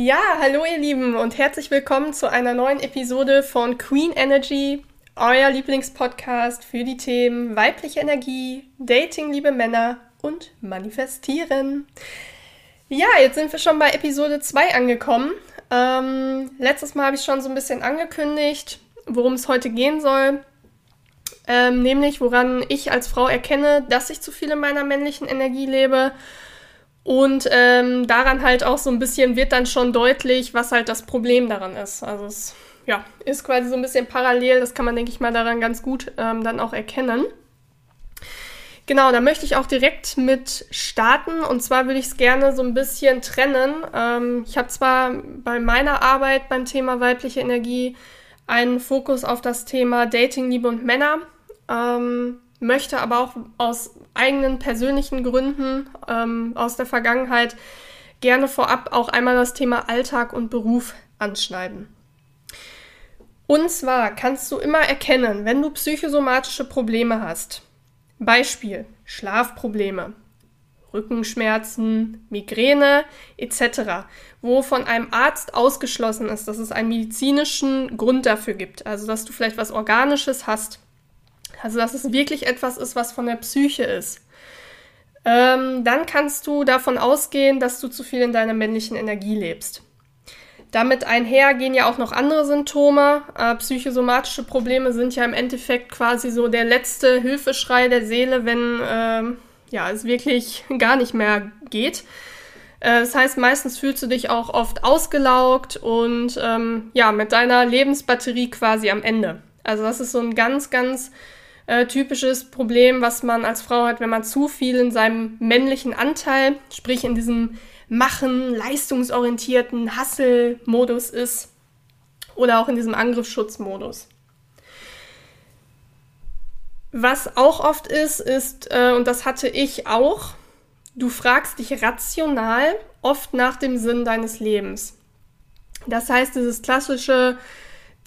Ja, hallo ihr Lieben und herzlich willkommen zu einer neuen Episode von Queen Energy, euer Lieblingspodcast für die Themen weibliche Energie, Dating, liebe Männer und Manifestieren. Ja, jetzt sind wir schon bei Episode 2 angekommen. Ähm, letztes Mal habe ich schon so ein bisschen angekündigt, worum es heute gehen soll. Ähm, nämlich, woran ich als Frau erkenne, dass ich zu viel in meiner männlichen Energie lebe und ähm, daran halt auch so ein bisschen wird dann schon deutlich, was halt das Problem daran ist. Also es ja, ist quasi so ein bisschen parallel, das kann man, denke ich mal, daran ganz gut ähm, dann auch erkennen. Genau, da möchte ich auch direkt mit starten. Und zwar würde ich es gerne so ein bisschen trennen. Ähm, ich habe zwar bei meiner Arbeit beim Thema weibliche Energie einen Fokus auf das Thema Dating, Liebe und Männer. Ähm, möchte aber auch aus eigenen persönlichen Gründen ähm, aus der Vergangenheit gerne vorab auch einmal das Thema Alltag und Beruf anschneiden. Und zwar kannst du immer erkennen, wenn du psychosomatische Probleme hast, Beispiel Schlafprobleme, Rückenschmerzen, Migräne etc., wo von einem Arzt ausgeschlossen ist, dass es einen medizinischen Grund dafür gibt, also dass du vielleicht was Organisches hast, also dass es wirklich etwas ist, was von der Psyche ist, ähm, dann kannst du davon ausgehen, dass du zu viel in deiner männlichen Energie lebst. Damit einher gehen ja auch noch andere Symptome. Äh, psychosomatische Probleme sind ja im Endeffekt quasi so der letzte Hilfeschrei der Seele, wenn äh, ja, es wirklich gar nicht mehr geht. Äh, das heißt, meistens fühlst du dich auch oft ausgelaugt und ähm, ja, mit deiner Lebensbatterie quasi am Ende. Also das ist so ein ganz, ganz äh, typisches Problem, was man als Frau hat, wenn man zu viel in seinem männlichen Anteil, sprich in diesem Machen, leistungsorientierten Hustle-Modus ist oder auch in diesem Angriffsschutzmodus. Was auch oft ist, ist, äh, und das hatte ich auch, du fragst dich rational oft nach dem Sinn deines Lebens. Das heißt, dieses klassische,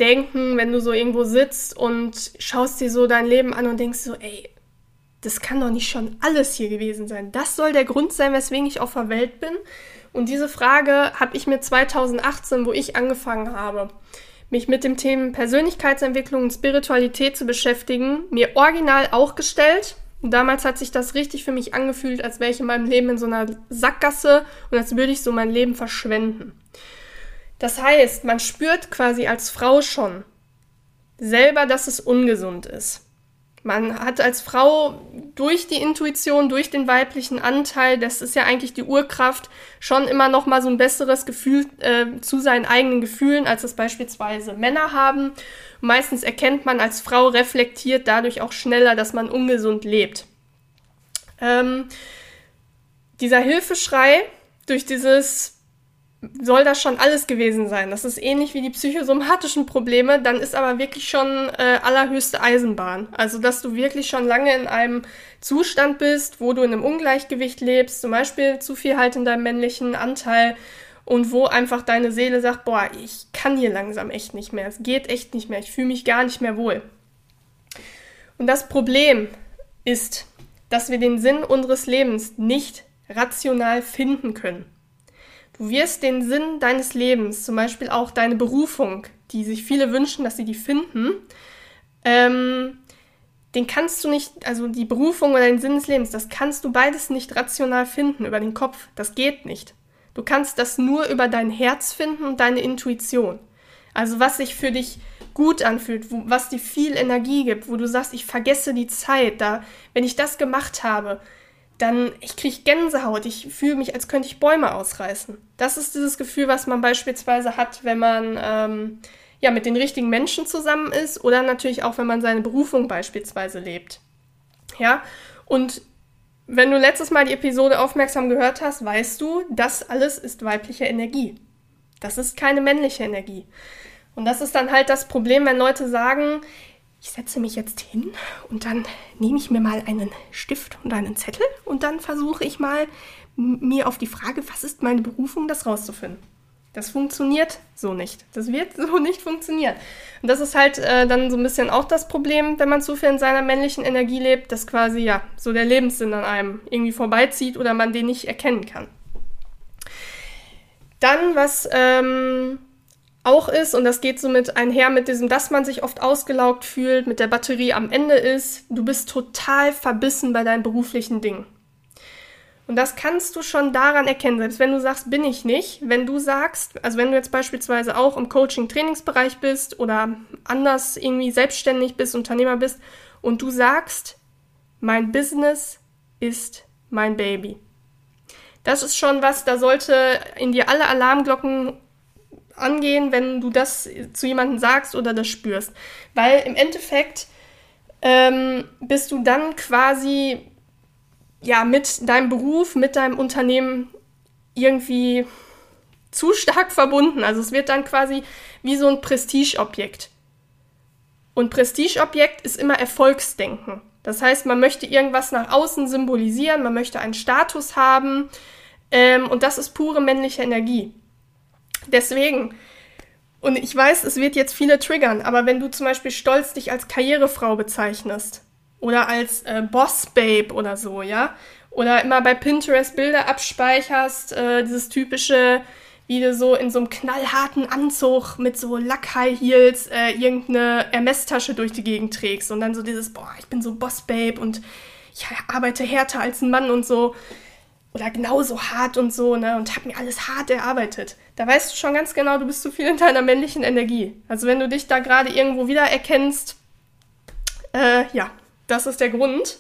denken, wenn du so irgendwo sitzt und schaust dir so dein Leben an und denkst so, ey, das kann doch nicht schon alles hier gewesen sein. Das soll der Grund sein, weswegen ich auf der Welt bin. Und diese Frage habe ich mir 2018, wo ich angefangen habe, mich mit dem Thema Persönlichkeitsentwicklung und Spiritualität zu beschäftigen, mir original auch gestellt. Und damals hat sich das richtig für mich angefühlt, als wäre ich in meinem Leben in so einer Sackgasse und als würde ich so mein Leben verschwenden. Das heißt, man spürt quasi als Frau schon selber, dass es ungesund ist. Man hat als Frau durch die Intuition, durch den weiblichen Anteil, das ist ja eigentlich die Urkraft, schon immer noch mal so ein besseres Gefühl äh, zu seinen eigenen Gefühlen, als es beispielsweise Männer haben. meistens erkennt man als Frau reflektiert dadurch auch schneller, dass man ungesund lebt. Ähm, dieser Hilfeschrei durch dieses soll das schon alles gewesen sein. Das ist ähnlich wie die psychosomatischen Probleme, dann ist aber wirklich schon äh, allerhöchste Eisenbahn. Also, dass du wirklich schon lange in einem Zustand bist, wo du in einem Ungleichgewicht lebst, zum Beispiel zu viel halt in deinem männlichen Anteil und wo einfach deine Seele sagt, boah, ich kann hier langsam echt nicht mehr, es geht echt nicht mehr, ich fühle mich gar nicht mehr wohl. Und das Problem ist, dass wir den Sinn unseres Lebens nicht rational finden können. Du wirst den Sinn deines Lebens, zum Beispiel auch deine Berufung, die sich viele wünschen, dass sie die finden, ähm, den kannst du nicht, also die Berufung oder den Sinn des Lebens, das kannst du beides nicht rational finden über den Kopf. Das geht nicht. Du kannst das nur über dein Herz finden und deine Intuition. Also was sich für dich gut anfühlt, wo, was dir viel Energie gibt, wo du sagst, ich vergesse die Zeit, da, wenn ich das gemacht habe, dann ich kriege Gänsehaut, ich fühle mich, als könnte ich Bäume ausreißen. Das ist dieses Gefühl, was man beispielsweise hat, wenn man ähm, ja mit den richtigen Menschen zusammen ist oder natürlich auch, wenn man seine Berufung beispielsweise lebt. Ja, und wenn du letztes Mal die Episode aufmerksam gehört hast, weißt du, das alles ist weibliche Energie. Das ist keine männliche Energie. Und das ist dann halt das Problem, wenn Leute sagen, ich setze mich jetzt hin und dann nehme ich mir mal einen Stift und einen Zettel und dann versuche ich mal mir auf die Frage, was ist meine Berufung, das rauszufinden. Das funktioniert so nicht. Das wird so nicht funktionieren. Und das ist halt äh, dann so ein bisschen auch das Problem, wenn man zu viel in seiner männlichen Energie lebt, dass quasi ja so der Lebenssinn an einem irgendwie vorbeizieht oder man den nicht erkennen kann. Dann, was ähm, auch ist, und das geht so mit einher mit diesem, dass man sich oft ausgelaugt fühlt, mit der Batterie am Ende ist, du bist total verbissen bei deinen beruflichen Dingen. Und das kannst du schon daran erkennen, selbst wenn du sagst, bin ich nicht. Wenn du sagst, also wenn du jetzt beispielsweise auch im Coaching-Trainingsbereich bist oder anders irgendwie selbstständig bist, Unternehmer bist und du sagst, mein Business ist mein Baby. Das ist schon was, da sollte in dir alle Alarmglocken angehen, wenn du das zu jemandem sagst oder das spürst. Weil im Endeffekt ähm, bist du dann quasi ja mit deinem Beruf, mit deinem Unternehmen irgendwie zu stark verbunden. Also es wird dann quasi wie so ein Prestigeobjekt. Und Prestigeobjekt ist immer Erfolgsdenken. Das heißt, man möchte irgendwas nach außen symbolisieren, man möchte einen Status haben ähm, und das ist pure männliche Energie. Deswegen, und ich weiß, es wird jetzt viele triggern, aber wenn du zum Beispiel stolz dich als Karrierefrau bezeichnest oder als äh, Boss Babe oder so, ja, oder immer bei Pinterest Bilder abspeicherst, äh, dieses typische, wie du so in so einem knallharten Anzug mit so Lack-High Heels äh, irgendeine Ermesstasche durch die Gegend trägst und dann so dieses, boah, ich bin so Boss Babe und ich arbeite härter als ein Mann und so oder genauso hart und so, ne, und hab mir alles hart erarbeitet. Da weißt du schon ganz genau, du bist zu viel in deiner männlichen Energie. Also wenn du dich da gerade irgendwo wiedererkennst, äh, ja, das ist der Grund.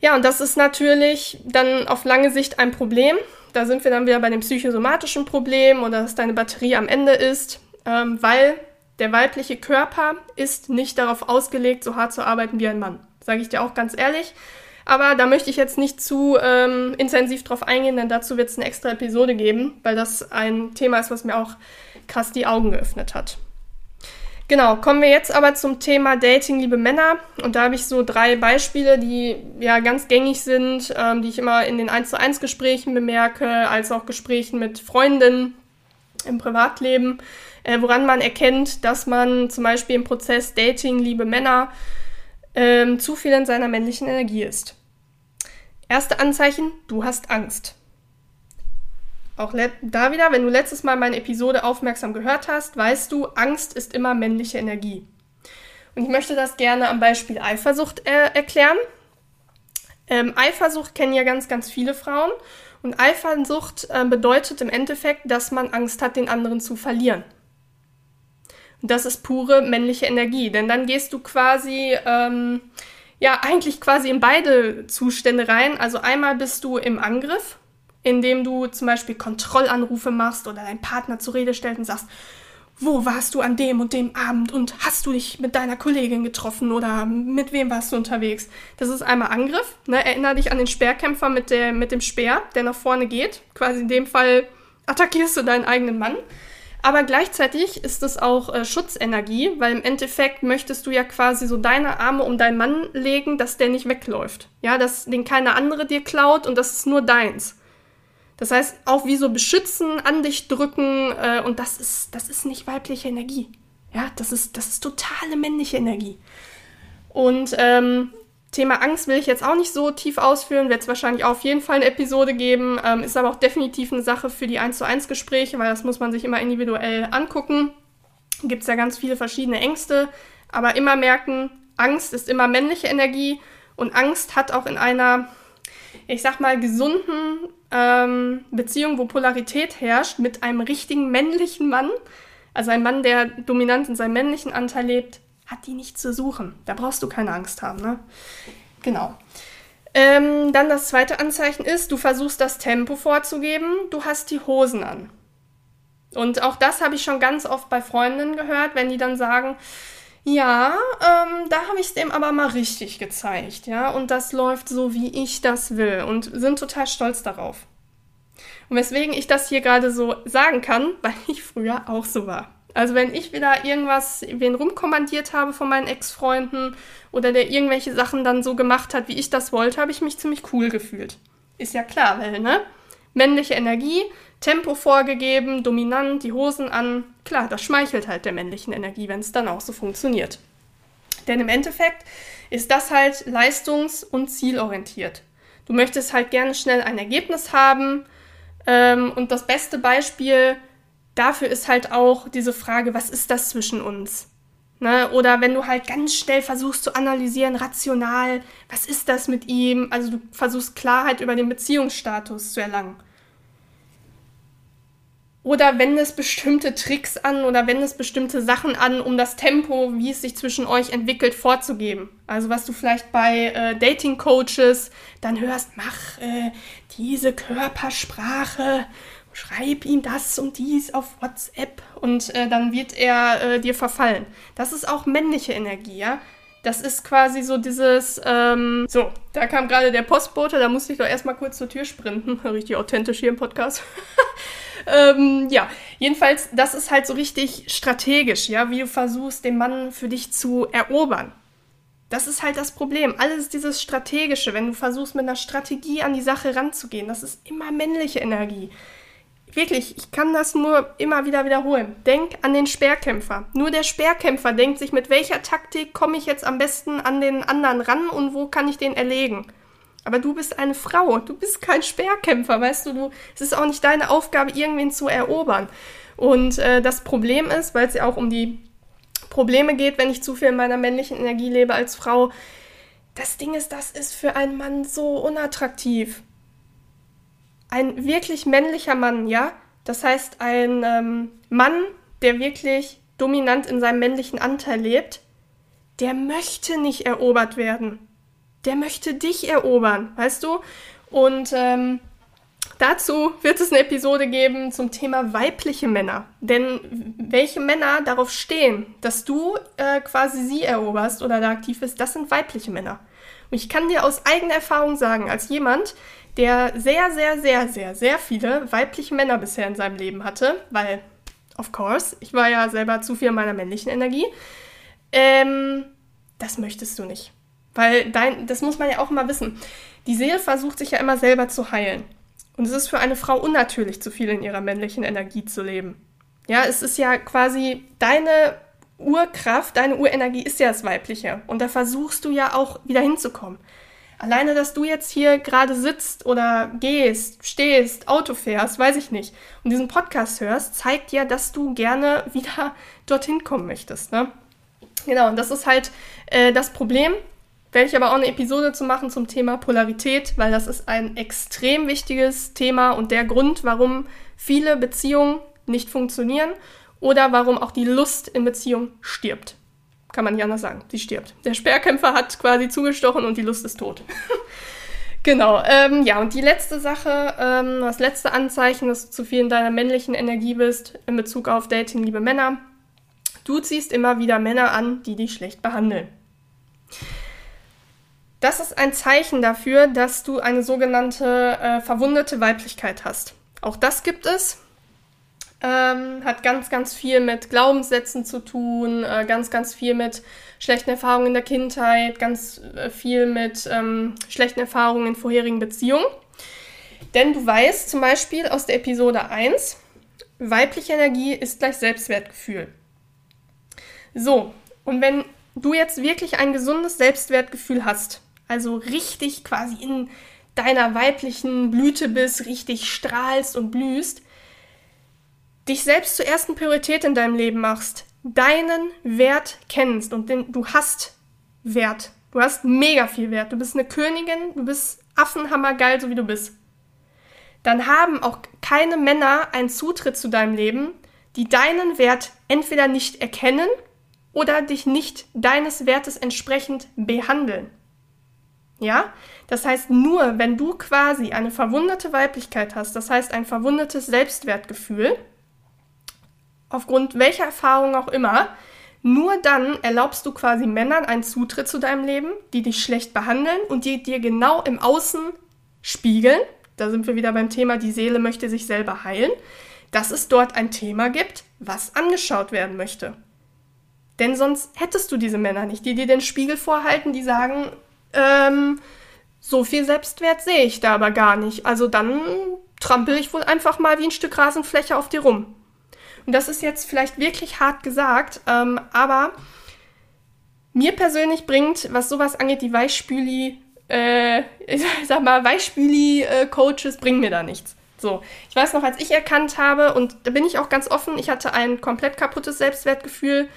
Ja, und das ist natürlich dann auf lange Sicht ein Problem. Da sind wir dann wieder bei dem psychosomatischen Problem oder dass deine Batterie am Ende ist, ähm, weil der weibliche Körper ist nicht darauf ausgelegt, so hart zu arbeiten wie ein Mann. Sage ich dir auch ganz ehrlich. Aber da möchte ich jetzt nicht zu ähm, intensiv drauf eingehen, denn dazu wird es eine extra Episode geben, weil das ein Thema ist, was mir auch krass die Augen geöffnet hat. Genau, kommen wir jetzt aber zum Thema Dating, liebe Männer. Und da habe ich so drei Beispiele, die ja ganz gängig sind, ähm, die ich immer in den 1 zu 1 Gesprächen bemerke, als auch Gesprächen mit Freundinnen im Privatleben, äh, woran man erkennt, dass man zum Beispiel im Prozess Dating, liebe Männer, ähm, zu viel in seiner männlichen Energie ist. Erste Anzeichen, du hast Angst. Auch da wieder, wenn du letztes Mal meine Episode aufmerksam gehört hast, weißt du, Angst ist immer männliche Energie. Und ich möchte das gerne am Beispiel Eifersucht äh, erklären. Ähm, Eifersucht kennen ja ganz, ganz viele Frauen. Und Eifersucht äh, bedeutet im Endeffekt, dass man Angst hat, den anderen zu verlieren. Und das ist pure männliche Energie, denn dann gehst du quasi ähm, ja eigentlich quasi in beide Zustände rein. Also einmal bist du im Angriff, indem du zum Beispiel Kontrollanrufe machst oder deinen Partner zur Rede stellst und sagst, wo warst du an dem und dem Abend und hast du dich mit deiner Kollegin getroffen oder mit wem warst du unterwegs? Das ist einmal Angriff. Ne? Erinner dich an den Speerkämpfer mit, der, mit dem Speer, der nach vorne geht. Quasi in dem Fall attackierst du deinen eigenen Mann. Aber gleichzeitig ist es auch äh, Schutzenergie, weil im Endeffekt möchtest du ja quasi so deine Arme um deinen Mann legen, dass der nicht wegläuft. Ja, dass den keine andere dir klaut und das ist nur deins. Das heißt, auch wie so beschützen, an dich drücken äh, und das ist, das ist nicht weibliche Energie. Ja, das ist, das ist totale männliche Energie. Und ähm, Thema Angst will ich jetzt auch nicht so tief ausführen, wird es wahrscheinlich auf jeden Fall eine Episode geben, ähm, ist aber auch definitiv eine Sache für die 1 zu 1 Gespräche, weil das muss man sich immer individuell angucken. Gibt es ja ganz viele verschiedene Ängste, aber immer merken, Angst ist immer männliche Energie und Angst hat auch in einer, ich sag mal, gesunden ähm, Beziehung, wo Polarität herrscht, mit einem richtigen männlichen Mann, also ein Mann, der dominant in seinem männlichen Anteil lebt, hat die nicht zu suchen. Da brauchst du keine Angst haben, ne? Genau. Ähm, dann das zweite Anzeichen ist, du versuchst das Tempo vorzugeben, du hast die Hosen an. Und auch das habe ich schon ganz oft bei Freundinnen gehört, wenn die dann sagen, ja, ähm, da habe ich es dem aber mal richtig gezeigt, ja, und das läuft so, wie ich das will und sind total stolz darauf. Und weswegen ich das hier gerade so sagen kann, weil ich früher auch so war. Also wenn ich wieder irgendwas, wen rumkommandiert habe von meinen Ex-Freunden oder der irgendwelche Sachen dann so gemacht hat, wie ich das wollte, habe ich mich ziemlich cool gefühlt. Ist ja klar, weil, ne? Männliche Energie, Tempo vorgegeben, dominant, die Hosen an. Klar, das schmeichelt halt der männlichen Energie, wenn es dann auch so funktioniert. Denn im Endeffekt ist das halt leistungs- und zielorientiert. Du möchtest halt gerne schnell ein Ergebnis haben, Ähm, und das beste Beispiel dafür ist halt auch diese Frage, was ist das zwischen uns? Ne? Oder wenn du halt ganz schnell versuchst zu analysieren, rational, was ist das mit ihm? Also du versuchst Klarheit über den Beziehungsstatus zu erlangen. Oder wendest bestimmte Tricks an oder wendest bestimmte Sachen an, um das Tempo, wie es sich zwischen euch entwickelt, vorzugeben. Also was du vielleicht bei äh, Dating-Coaches dann hörst, mach äh, diese Körpersprache, schreib ihm das und dies auf WhatsApp und äh, dann wird er äh, dir verfallen. Das ist auch männliche Energie, ja. Das ist quasi so dieses, ähm, so, da kam gerade der Postbote, da musste ich doch erstmal kurz zur Tür sprinten. Richtig authentisch hier im Podcast. ähm, ja, jedenfalls, das ist halt so richtig strategisch, ja, wie du versuchst, den Mann für dich zu erobern. Das ist halt das Problem. Alles dieses Strategische, wenn du versuchst, mit einer Strategie an die Sache ranzugehen, das ist immer männliche Energie. Wirklich, ich kann das nur immer wieder wiederholen. Denk an den Speerkämpfer. Nur der Speerkämpfer denkt sich, mit welcher Taktik komme ich jetzt am besten an den anderen ran und wo kann ich den erlegen. Aber du bist eine Frau, du bist kein Speerkämpfer, weißt du, du, es ist auch nicht deine Aufgabe, irgendwen zu erobern. Und äh, das Problem ist, weil es ja auch um die Probleme geht, wenn ich zu viel in meiner männlichen Energie lebe als Frau, das Ding ist, das ist für einen Mann so unattraktiv. Ein wirklich männlicher Mann, ja? Das heißt, ein ähm, Mann, der wirklich dominant in seinem männlichen Anteil lebt, der möchte nicht erobert werden der möchte dich erobern, weißt du? Und ähm, dazu wird es eine Episode geben zum Thema weibliche Männer. Denn welche Männer darauf stehen, dass du äh, quasi sie eroberst oder da aktiv bist, das sind weibliche Männer. Und ich kann dir aus eigener Erfahrung sagen, als jemand, der sehr, sehr, sehr, sehr, sehr viele weibliche Männer bisher in seinem Leben hatte, weil, of course, ich war ja selber zu viel meiner männlichen Energie, ähm, das möchtest du nicht. Weil dein, das muss man ja auch immer wissen. Die Seele versucht sich ja immer selber zu heilen. Und es ist für eine Frau unnatürlich, zu viel in ihrer männlichen Energie zu leben. Ja, es ist ja quasi deine Urkraft, deine Urenergie ist ja das Weibliche. Und da versuchst du ja auch wieder hinzukommen. Alleine, dass du jetzt hier gerade sitzt oder gehst, stehst, Auto fährst, weiß ich nicht, und diesen Podcast hörst, zeigt ja, dass du gerne wieder dorthin kommen möchtest. Ne? Genau, und das ist halt äh, das Problem, werde ich aber auch eine Episode zu machen zum Thema Polarität, weil das ist ein extrem wichtiges Thema und der Grund, warum viele Beziehungen nicht funktionieren oder warum auch die Lust in Beziehungen stirbt. Kann man nicht anders sagen. Sie stirbt. Der Sperrkämpfer hat quasi zugestochen und die Lust ist tot. genau. Ähm, ja, und die letzte Sache, ähm, das letzte Anzeichen, dass du zu viel in deiner männlichen Energie bist in Bezug auf Dating, liebe Männer. Du ziehst immer wieder Männer an, die dich schlecht behandeln. Das ist ein Zeichen dafür, dass du eine sogenannte äh, verwundete Weiblichkeit hast. Auch das gibt es. Ähm, hat ganz, ganz viel mit Glaubenssätzen zu tun, äh, ganz, ganz viel mit schlechten Erfahrungen in der Kindheit, ganz äh, viel mit ähm, schlechten Erfahrungen in vorherigen Beziehungen. Denn du weißt zum Beispiel aus der Episode 1, weibliche Energie ist gleich Selbstwertgefühl. So, und wenn du jetzt wirklich ein gesundes Selbstwertgefühl hast, also richtig quasi in deiner weiblichen Blüte bist, richtig strahlst und blühst, dich selbst zur ersten Priorität in deinem Leben machst, deinen Wert kennst und den, du hast Wert. Du hast mega viel Wert. Du bist eine Königin, du bist affenhammergeil, so wie du bist. Dann haben auch keine Männer einen Zutritt zu deinem Leben, die deinen Wert entweder nicht erkennen oder dich nicht deines Wertes entsprechend behandeln. Ja? Das heißt, nur wenn du quasi eine verwundete Weiblichkeit hast, das heißt ein verwundetes Selbstwertgefühl, aufgrund welcher Erfahrung auch immer, nur dann erlaubst du quasi Männern einen Zutritt zu deinem Leben, die dich schlecht behandeln und die dir genau im Außen spiegeln. Da sind wir wieder beim Thema, die Seele möchte sich selber heilen, dass es dort ein Thema gibt, was angeschaut werden möchte. Denn sonst hättest du diese Männer nicht, die dir den Spiegel vorhalten, die sagen, ähm, so viel Selbstwert sehe ich da aber gar nicht. Also dann trampel ich wohl einfach mal wie ein Stück Rasenfläche auf dir rum. Und das ist jetzt vielleicht wirklich hart gesagt, ähm, aber mir persönlich bringt, was sowas angeht, die Weichspüli, äh, ich sag mal, Weichspüli-Coaches bringen mir da nichts. So, ich weiß noch, als ich erkannt habe, und da bin ich auch ganz offen, ich hatte ein komplett kaputtes Selbstwertgefühl,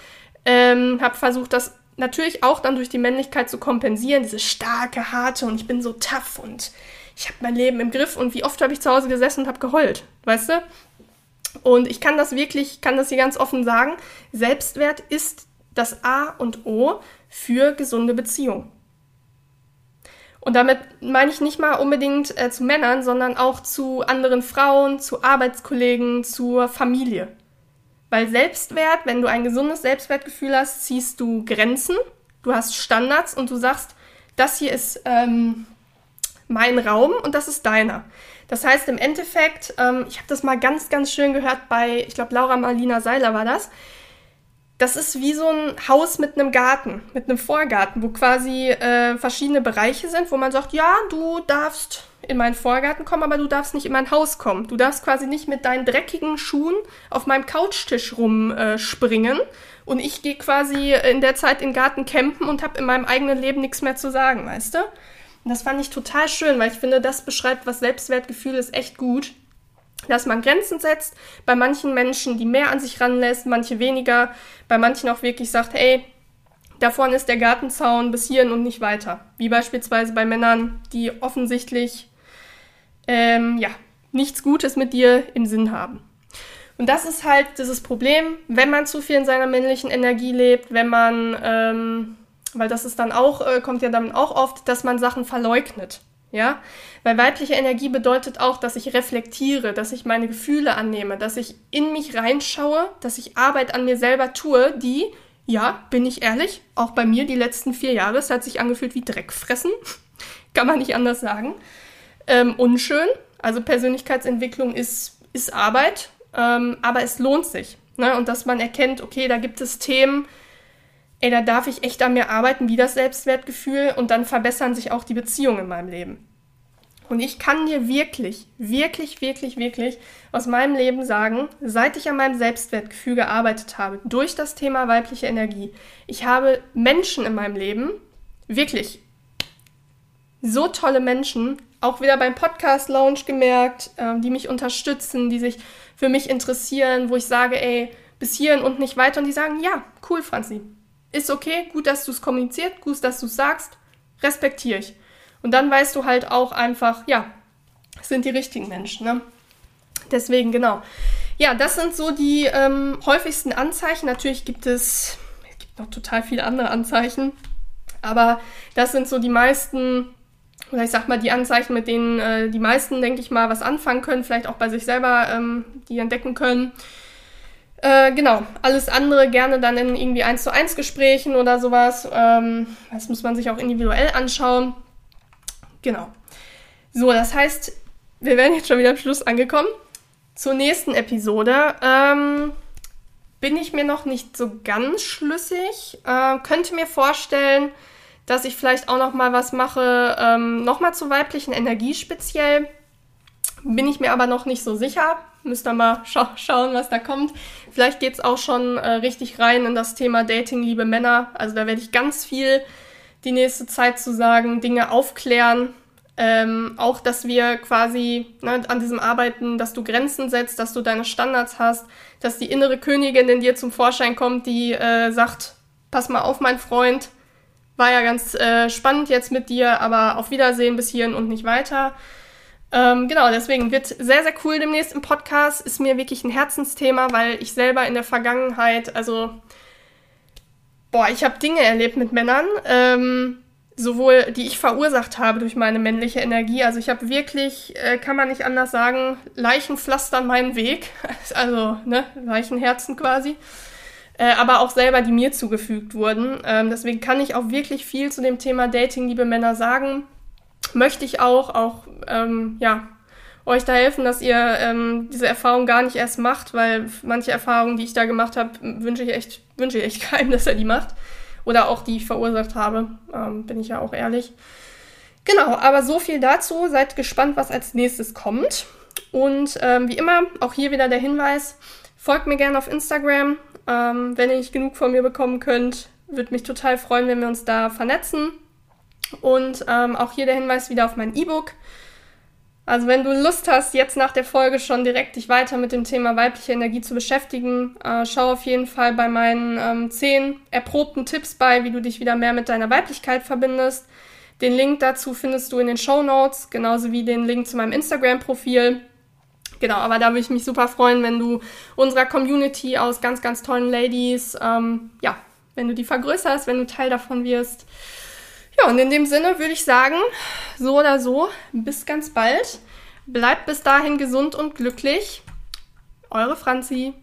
ähm, habe versucht, das natürlich auch dann durch die Männlichkeit zu kompensieren, diese starke, harte und ich bin so tough und ich habe mein Leben im Griff und wie oft habe ich zu Hause gesessen und habe geheult, weißt du? Und ich kann das wirklich, kann das hier ganz offen sagen, Selbstwert ist das A und O für gesunde Beziehungen. Und damit meine ich nicht mal unbedingt äh, zu Männern, sondern auch zu anderen Frauen, zu Arbeitskollegen, zur Familie. Weil Selbstwert, wenn du ein gesundes Selbstwertgefühl hast, ziehst du Grenzen, du hast Standards und du sagst, das hier ist ähm, mein Raum und das ist deiner. Das heißt im Endeffekt, ähm, ich habe das mal ganz, ganz schön gehört bei, ich glaube, Laura Marlina Seiler war das das ist wie so ein Haus mit einem Garten, mit einem Vorgarten, wo quasi äh, verschiedene Bereiche sind, wo man sagt, ja, du darfst in meinen Vorgarten kommen, aber du darfst nicht in mein Haus kommen. Du darfst quasi nicht mit deinen dreckigen Schuhen auf meinem Couchtisch rumspringen äh, und ich gehe quasi in der Zeit im Garten campen und habe in meinem eigenen Leben nichts mehr zu sagen, weißt du? Und das fand ich total schön, weil ich finde, das beschreibt, was Selbstwertgefühl ist, echt gut dass man Grenzen setzt, bei manchen Menschen, die mehr an sich ranlässt, manche weniger, bei manchen auch wirklich sagt, hey, da vorne ist der Gartenzaun bis hierhin und nicht weiter. Wie beispielsweise bei Männern, die offensichtlich ähm, ja, nichts Gutes mit dir im Sinn haben. Und das ist halt dieses Problem, wenn man zu viel in seiner männlichen Energie lebt, wenn man, ähm, weil das ist dann auch, äh, kommt ja dann auch oft, dass man Sachen verleugnet. Ja, weil weibliche Energie bedeutet auch, dass ich reflektiere, dass ich meine Gefühle annehme, dass ich in mich reinschaue, dass ich Arbeit an mir selber tue, die, ja, bin ich ehrlich, auch bei mir die letzten vier Jahre, es hat sich angefühlt wie Dreckfressen, kann man nicht anders sagen. Ähm, unschön, also Persönlichkeitsentwicklung ist, ist Arbeit, ähm, aber es lohnt sich. Ne? Und dass man erkennt, okay, da gibt es Themen, ey, da darf ich echt an mir arbeiten, wie das Selbstwertgefühl und dann verbessern sich auch die Beziehungen in meinem Leben. Und ich kann dir wirklich, wirklich, wirklich, wirklich aus meinem Leben sagen, seit ich an meinem Selbstwertgefühl gearbeitet habe, durch das Thema weibliche Energie, ich habe Menschen in meinem Leben, wirklich so tolle Menschen, auch wieder beim Podcast Lounge gemerkt, äh, die mich unterstützen, die sich für mich interessieren, wo ich sage, ey, bis hierhin und nicht weiter. Und die sagen, ja, cool, Franzi, ist okay, gut, dass du es kommuniziert, gut, dass du es sagst, respektiere ich. Und dann weißt du halt auch einfach, ja, es sind die richtigen Menschen, ne? Deswegen, genau. Ja, das sind so die ähm, häufigsten Anzeichen. Natürlich gibt es, es gibt noch total viele andere Anzeichen, aber das sind so die meisten, oder ich sag mal, die Anzeichen, mit denen äh, die meisten, denke ich mal, was anfangen können, vielleicht auch bei sich selber, ähm, die entdecken können. Äh, genau, alles andere gerne dann in irgendwie 1 zu 1 Gesprächen oder sowas. Ähm, das muss man sich auch individuell anschauen. Genau. So, das heißt, wir werden jetzt schon wieder am Schluss angekommen. Zur nächsten Episode ähm, bin ich mir noch nicht so ganz schlüssig. Äh, könnte mir vorstellen, dass ich vielleicht auch noch mal was mache, ähm, noch mal zur weiblichen Energie speziell. Bin ich mir aber noch nicht so sicher. Müsst ihr mal scha schauen, was da kommt. Vielleicht geht es auch schon äh, richtig rein in das Thema Dating, liebe Männer. Also da werde ich ganz viel die nächste Zeit zu sagen, Dinge aufklären. Ähm, auch, dass wir quasi ne, an diesem Arbeiten, dass du Grenzen setzt, dass du deine Standards hast, dass die innere Königin in dir zum Vorschein kommt, die äh, sagt, pass mal auf, mein Freund, war ja ganz äh, spannend jetzt mit dir, aber auf Wiedersehen bis hierhin und nicht weiter. Ähm, genau, deswegen wird sehr, sehr cool demnächst im Podcast. Ist mir wirklich ein Herzensthema, weil ich selber in der Vergangenheit, also, boah, ich habe Dinge erlebt mit Männern, ähm, sowohl die ich verursacht habe durch meine männliche Energie. Also ich habe wirklich, äh, kann man nicht anders sagen, Leichen pflastern meinen Weg. Also, ne, Leichenherzen quasi. Äh, aber auch selber, die mir zugefügt wurden. Ähm, deswegen kann ich auch wirklich viel zu dem Thema Dating, liebe Männer, sagen möchte ich auch, auch ähm, ja, euch da helfen, dass ihr ähm, diese Erfahrung gar nicht erst macht, weil manche Erfahrungen, die ich da gemacht habe, wünsche ich echt, wünsche ich echt keinem, dass er die macht. Oder auch die ich verursacht habe, ähm, bin ich ja auch ehrlich. Genau, aber so viel dazu. Seid gespannt, was als nächstes kommt. Und ähm, wie immer, auch hier wieder der Hinweis, folgt mir gerne auf Instagram. Ähm, wenn ihr nicht genug von mir bekommen könnt, würde mich total freuen, wenn wir uns da vernetzen. Und ähm, auch hier der Hinweis wieder auf mein E-Book. Also wenn du Lust hast, jetzt nach der Folge schon direkt dich weiter mit dem Thema weibliche Energie zu beschäftigen, äh, schau auf jeden Fall bei meinen ähm, zehn erprobten Tipps bei, wie du dich wieder mehr mit deiner Weiblichkeit verbindest. Den Link dazu findest du in den Show Notes, genauso wie den Link zu meinem Instagram-Profil. Genau, aber da würde ich mich super freuen, wenn du unserer Community aus ganz, ganz tollen Ladies, ähm, ja, wenn du die vergrößerst, wenn du Teil davon wirst. Ja, und in dem Sinne würde ich sagen, so oder so, bis ganz bald. Bleibt bis dahin gesund und glücklich. Eure Franzi.